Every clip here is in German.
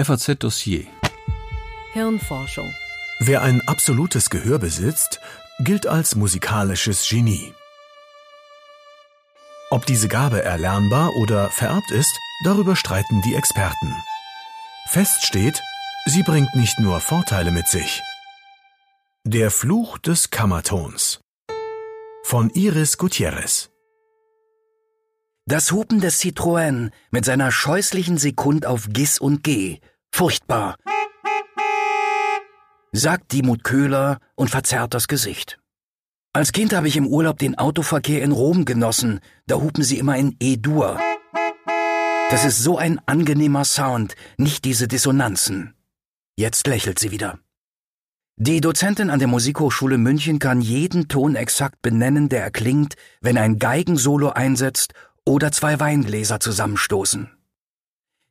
FAZ Dossier Hirnforschung Wer ein absolutes Gehör besitzt, gilt als musikalisches Genie. Ob diese Gabe erlernbar oder vererbt ist, darüber streiten die Experten. Fest steht, sie bringt nicht nur Vorteile mit sich. Der Fluch des Kammertons von Iris Gutierrez Das Hupen des Citroën mit seiner scheußlichen Sekund auf Gis und G. Furchtbar. Sagt Dimut Köhler und verzerrt das Gesicht. Als Kind habe ich im Urlaub den Autoverkehr in Rom genossen. Da hupen sie immer in E-Dur. Das ist so ein angenehmer Sound, nicht diese Dissonanzen. Jetzt lächelt sie wieder. Die Dozentin an der Musikhochschule München kann jeden Ton exakt benennen, der erklingt, wenn ein Geigensolo einsetzt oder zwei Weingläser zusammenstoßen.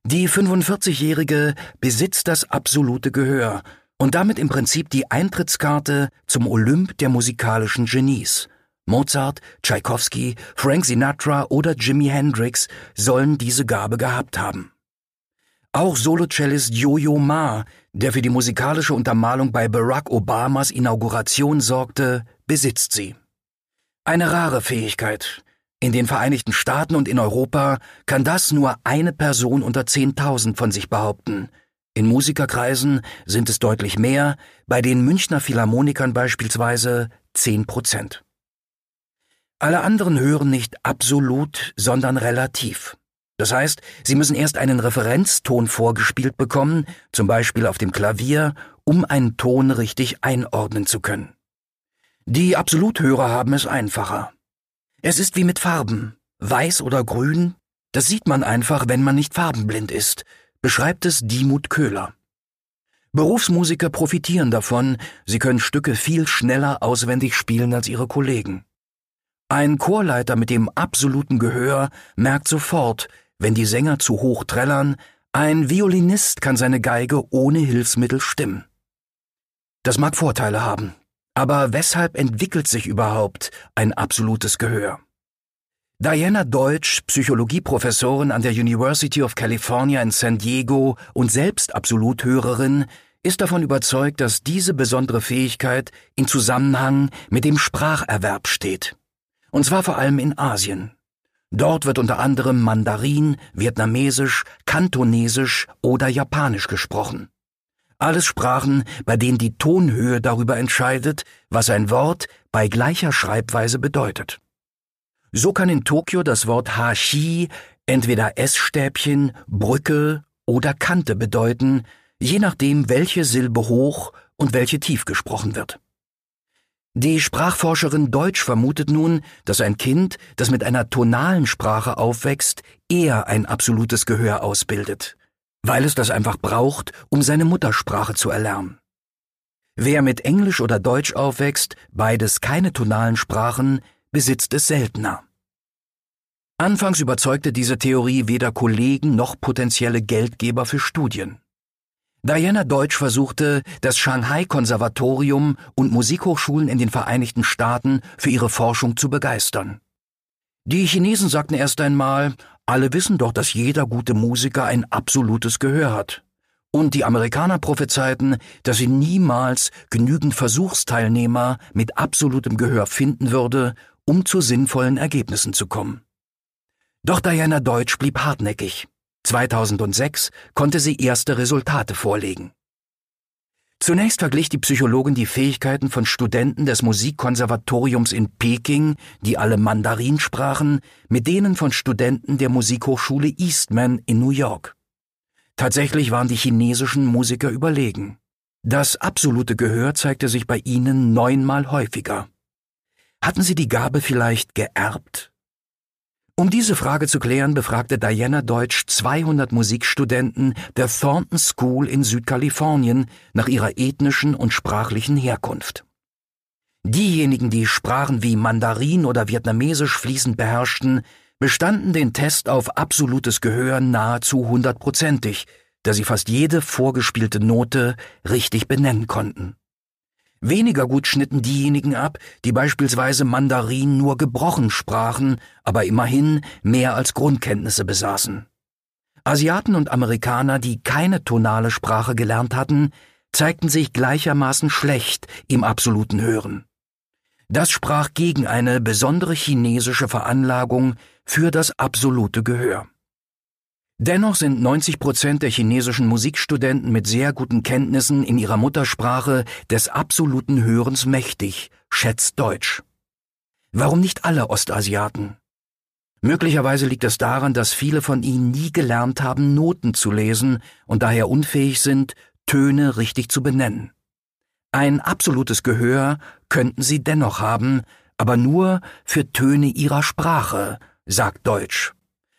Die 45-Jährige besitzt das absolute Gehör und damit im Prinzip die Eintrittskarte zum Olymp der musikalischen Genies. Mozart, Tschaikowski, Frank Sinatra oder Jimi Hendrix sollen diese Gabe gehabt haben. Auch Solocellist Yo-Yo Ma, der für die musikalische Untermalung bei Barack Obamas Inauguration sorgte, besitzt sie. Eine rare Fähigkeit. In den Vereinigten Staaten und in Europa kann das nur eine Person unter 10.000 von sich behaupten – in Musikerkreisen sind es deutlich mehr, bei den Münchner Philharmonikern beispielsweise 10 Prozent. Alle anderen hören nicht absolut, sondern relativ. Das heißt, sie müssen erst einen Referenzton vorgespielt bekommen, zum Beispiel auf dem Klavier, um einen Ton richtig einordnen zu können. Die Absoluthörer haben es einfacher. Es ist wie mit Farben. Weiß oder grün, das sieht man einfach, wenn man nicht farbenblind ist, beschreibt es Dimut Köhler. Berufsmusiker profitieren davon, sie können Stücke viel schneller auswendig spielen als ihre Kollegen. Ein Chorleiter mit dem absoluten Gehör merkt sofort, wenn die Sänger zu hoch trällern, ein Violinist kann seine Geige ohne Hilfsmittel stimmen. Das mag Vorteile haben, aber weshalb entwickelt sich überhaupt ein absolutes Gehör? Diana Deutsch, Psychologieprofessorin an der University of California in San Diego und selbst Absoluthörerin, ist davon überzeugt, dass diese besondere Fähigkeit in Zusammenhang mit dem Spracherwerb steht. Und zwar vor allem in Asien. Dort wird unter anderem Mandarin, Vietnamesisch, Kantonesisch oder Japanisch gesprochen. Alles Sprachen, bei denen die Tonhöhe darüber entscheidet, was ein Wort bei gleicher Schreibweise bedeutet. So kann in Tokio das Wort Hashi entweder Essstäbchen, Brücke oder Kante bedeuten, je nachdem, welche Silbe hoch und welche tief gesprochen wird. Die Sprachforscherin Deutsch vermutet nun, dass ein Kind, das mit einer tonalen Sprache aufwächst, eher ein absolutes Gehör ausbildet, weil es das einfach braucht, um seine Muttersprache zu erlernen. Wer mit Englisch oder Deutsch aufwächst, beides keine tonalen Sprachen, besitzt es seltener. Anfangs überzeugte diese Theorie weder Kollegen noch potenzielle Geldgeber für Studien. Diana Deutsch versuchte, das Shanghai-Konservatorium und Musikhochschulen in den Vereinigten Staaten für ihre Forschung zu begeistern. Die Chinesen sagten erst einmal, alle wissen doch, dass jeder gute Musiker ein absolutes Gehör hat. Und die Amerikaner prophezeiten, dass sie niemals genügend Versuchsteilnehmer mit absolutem Gehör finden würde, um zu sinnvollen Ergebnissen zu kommen. Doch Diana Deutsch blieb hartnäckig. 2006 konnte sie erste Resultate vorlegen. Zunächst verglich die Psychologin die Fähigkeiten von Studenten des Musikkonservatoriums in Peking, die alle Mandarin sprachen, mit denen von Studenten der Musikhochschule Eastman in New York. Tatsächlich waren die chinesischen Musiker überlegen. Das absolute Gehör zeigte sich bei ihnen neunmal häufiger. Hatten sie die Gabe vielleicht geerbt? Um diese Frage zu klären, befragte Diana Deutsch 200 Musikstudenten der Thornton School in Südkalifornien nach ihrer ethnischen und sprachlichen Herkunft. Diejenigen, die Sprachen wie Mandarin oder Vietnamesisch fließend beherrschten, bestanden den Test auf absolutes Gehör nahezu hundertprozentig, da sie fast jede vorgespielte Note richtig benennen konnten. Weniger gut schnitten diejenigen ab, die beispielsweise Mandarin nur gebrochen sprachen, aber immerhin mehr als Grundkenntnisse besaßen. Asiaten und Amerikaner, die keine tonale Sprache gelernt hatten, zeigten sich gleichermaßen schlecht im absoluten Hören. Das sprach gegen eine besondere chinesische Veranlagung für das absolute Gehör. Dennoch sind 90 Prozent der chinesischen Musikstudenten mit sehr guten Kenntnissen in ihrer Muttersprache des absoluten Hörens mächtig, schätzt Deutsch. Warum nicht alle Ostasiaten? Möglicherweise liegt es daran, dass viele von ihnen nie gelernt haben, Noten zu lesen und daher unfähig sind, Töne richtig zu benennen. Ein absolutes Gehör könnten sie dennoch haben, aber nur für Töne ihrer Sprache, sagt Deutsch.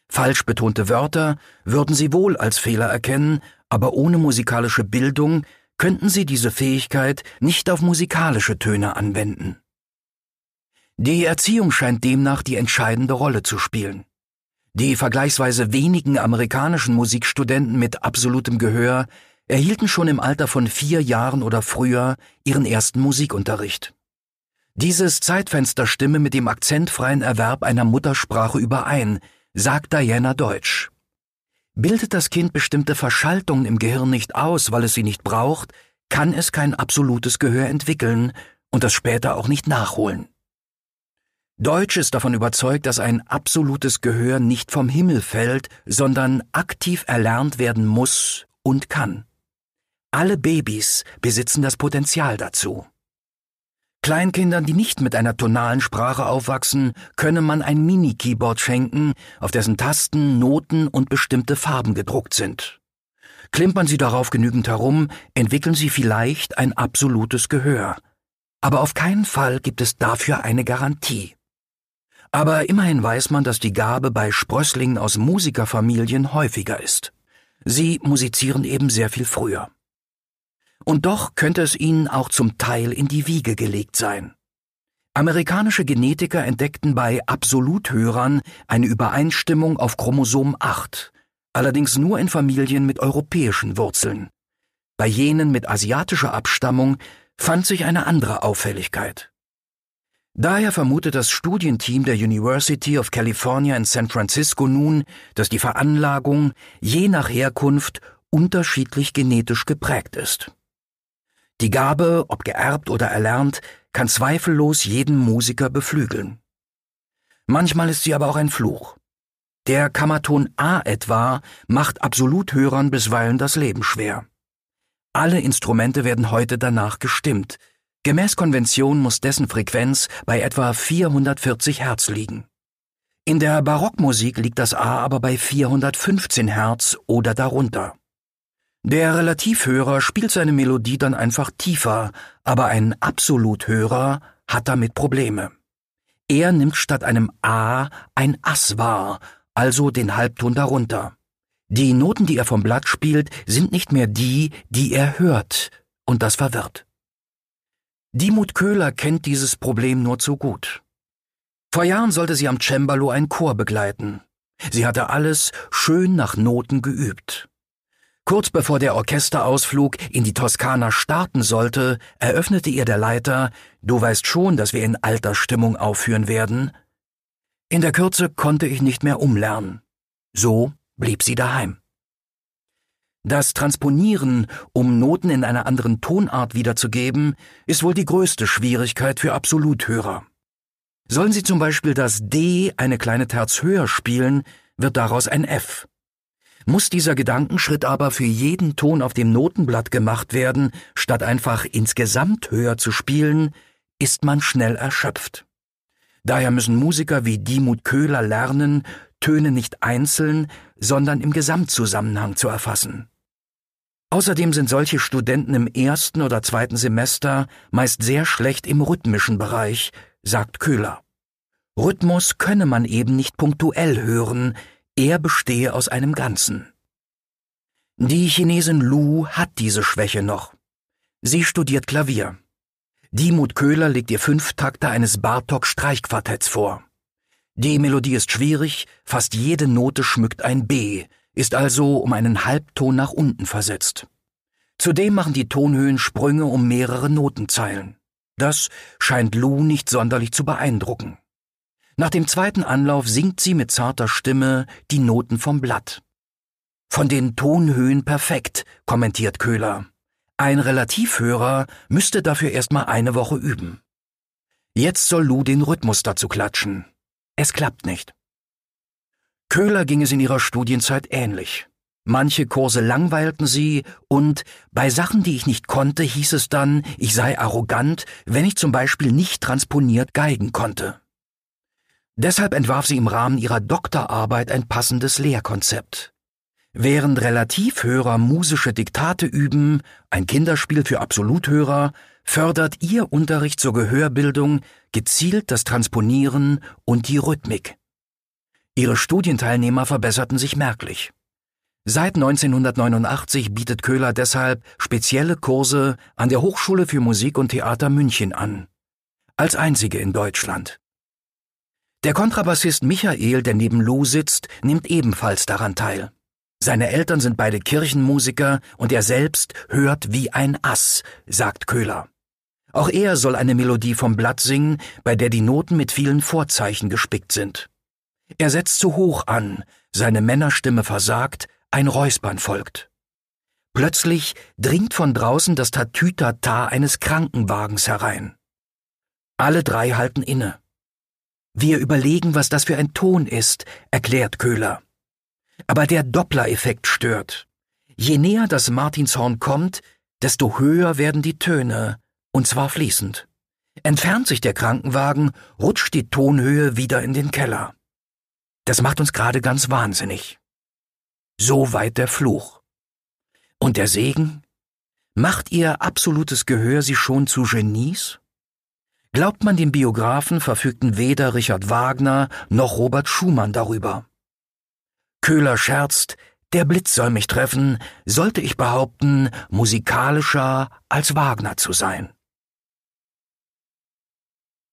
Falsch betonte Wörter würden sie wohl als Fehler erkennen, aber ohne musikalische Bildung könnten sie diese Fähigkeit nicht auf musikalische Töne anwenden. Die Erziehung scheint demnach die entscheidende Rolle zu spielen. Die vergleichsweise wenigen amerikanischen Musikstudenten mit absolutem Gehör erhielten schon im Alter von vier Jahren oder früher ihren ersten Musikunterricht. Dieses Zeitfenster stimme mit dem akzentfreien Erwerb einer Muttersprache überein, sagt Diana Deutsch. Bildet das Kind bestimmte Verschaltungen im Gehirn nicht aus, weil es sie nicht braucht, kann es kein absolutes Gehör entwickeln und das später auch nicht nachholen. Deutsch ist davon überzeugt, dass ein absolutes Gehör nicht vom Himmel fällt, sondern aktiv erlernt werden muss und kann. Alle Babys besitzen das Potenzial dazu. Kleinkindern, die nicht mit einer tonalen Sprache aufwachsen, könne man ein Mini-Keyboard schenken, auf dessen Tasten Noten und bestimmte Farben gedruckt sind. Klimpern Sie darauf genügend herum, entwickeln Sie vielleicht ein absolutes Gehör. Aber auf keinen Fall gibt es dafür eine Garantie. Aber immerhin weiß man, dass die Gabe bei Sprösslingen aus Musikerfamilien häufiger ist. Sie musizieren eben sehr viel früher. Und doch könnte es ihnen auch zum Teil in die Wiege gelegt sein. Amerikanische Genetiker entdeckten bei Absoluthörern eine Übereinstimmung auf Chromosom 8, allerdings nur in Familien mit europäischen Wurzeln. Bei jenen mit asiatischer Abstammung fand sich eine andere Auffälligkeit. Daher vermutet das Studienteam der University of California in San Francisco nun, dass die Veranlagung je nach Herkunft unterschiedlich genetisch geprägt ist. Die Gabe, ob geerbt oder erlernt, kann zweifellos jeden Musiker beflügeln. Manchmal ist sie aber auch ein Fluch. Der Kammerton A etwa macht Absoluthörern bisweilen das Leben schwer. Alle Instrumente werden heute danach gestimmt, Gemäß Konvention muss dessen Frequenz bei etwa 440 Hertz liegen. In der Barockmusik liegt das A aber bei 415 Hertz oder darunter. Der Relativhörer spielt seine Melodie dann einfach tiefer, aber ein Absoluthörer hat damit Probleme. Er nimmt statt einem A ein Ass wahr, also den Halbton darunter. Die Noten, die er vom Blatt spielt, sind nicht mehr die, die er hört, und das verwirrt. Dimut Köhler kennt dieses Problem nur zu gut. Vor Jahren sollte sie am Cembalo ein Chor begleiten. Sie hatte alles schön nach Noten geübt. Kurz bevor der Orchesterausflug in die Toskana starten sollte, eröffnete ihr der Leiter, du weißt schon, dass wir in alter Stimmung aufführen werden. In der Kürze konnte ich nicht mehr umlernen. So blieb sie daheim. Das Transponieren, um Noten in einer anderen Tonart wiederzugeben, ist wohl die größte Schwierigkeit für Absoluthörer. Sollen Sie zum Beispiel das D eine kleine Terz höher spielen, wird daraus ein F. Muss dieser Gedankenschritt aber für jeden Ton auf dem Notenblatt gemacht werden, statt einfach insgesamt höher zu spielen, ist man schnell erschöpft. Daher müssen Musiker wie Dimut Köhler lernen, Töne nicht einzeln, sondern im Gesamtzusammenhang zu erfassen. Außerdem sind solche Studenten im ersten oder zweiten Semester meist sehr schlecht im rhythmischen Bereich, sagt Köhler. Rhythmus könne man eben nicht punktuell hören, er bestehe aus einem Ganzen. Die Chinesin Lu hat diese Schwäche noch. Sie studiert Klavier. Dimut Köhler legt ihr Fünftakter eines Bartok-Streichquartetts vor. Die Melodie ist schwierig, fast jede Note schmückt ein B, ist also um einen Halbton nach unten versetzt. Zudem machen die Tonhöhen Sprünge um mehrere Notenzeilen. Das scheint Lou nicht sonderlich zu beeindrucken. Nach dem zweiten Anlauf singt sie mit zarter Stimme die Noten vom Blatt. Von den Tonhöhen perfekt, kommentiert Köhler. Ein Relativhörer müsste dafür erstmal eine Woche üben. Jetzt soll Lou den Rhythmus dazu klatschen. Es klappt nicht. Köhler ging es in ihrer Studienzeit ähnlich. Manche Kurse langweilten sie und bei Sachen, die ich nicht konnte, hieß es dann, ich sei arrogant, wenn ich zum Beispiel nicht transponiert geigen konnte. Deshalb entwarf sie im Rahmen ihrer Doktorarbeit ein passendes Lehrkonzept. Während Relativhörer musische Diktate üben, ein Kinderspiel für Absoluthörer, fördert ihr Unterricht zur Gehörbildung gezielt das Transponieren und die Rhythmik. Ihre Studienteilnehmer verbesserten sich merklich. Seit 1989 bietet Köhler deshalb spezielle Kurse an der Hochschule für Musik und Theater München an. Als einzige in Deutschland. Der Kontrabassist Michael, der neben Lou sitzt, nimmt ebenfalls daran teil. Seine Eltern sind beide Kirchenmusiker und er selbst hört wie ein Ass, sagt Köhler. Auch er soll eine Melodie vom Blatt singen, bei der die Noten mit vielen Vorzeichen gespickt sind. Er setzt zu hoch an, seine Männerstimme versagt, ein Räuspern folgt. Plötzlich dringt von draußen das Tatütata eines Krankenwagens herein. Alle drei halten inne. Wir überlegen, was das für ein Ton ist, erklärt Köhler. Aber der Doppler-Effekt stört. Je näher das Martinshorn kommt, desto höher werden die Töne, und zwar fließend. Entfernt sich der Krankenwagen, rutscht die Tonhöhe wieder in den Keller. Das macht uns gerade ganz wahnsinnig. So weit der Fluch. Und der Segen? Macht ihr absolutes Gehör sie schon zu Genies? Glaubt man dem Biografen, verfügten weder Richard Wagner noch Robert Schumann darüber. Köhler scherzt, der Blitz soll mich treffen, sollte ich behaupten, musikalischer als Wagner zu sein.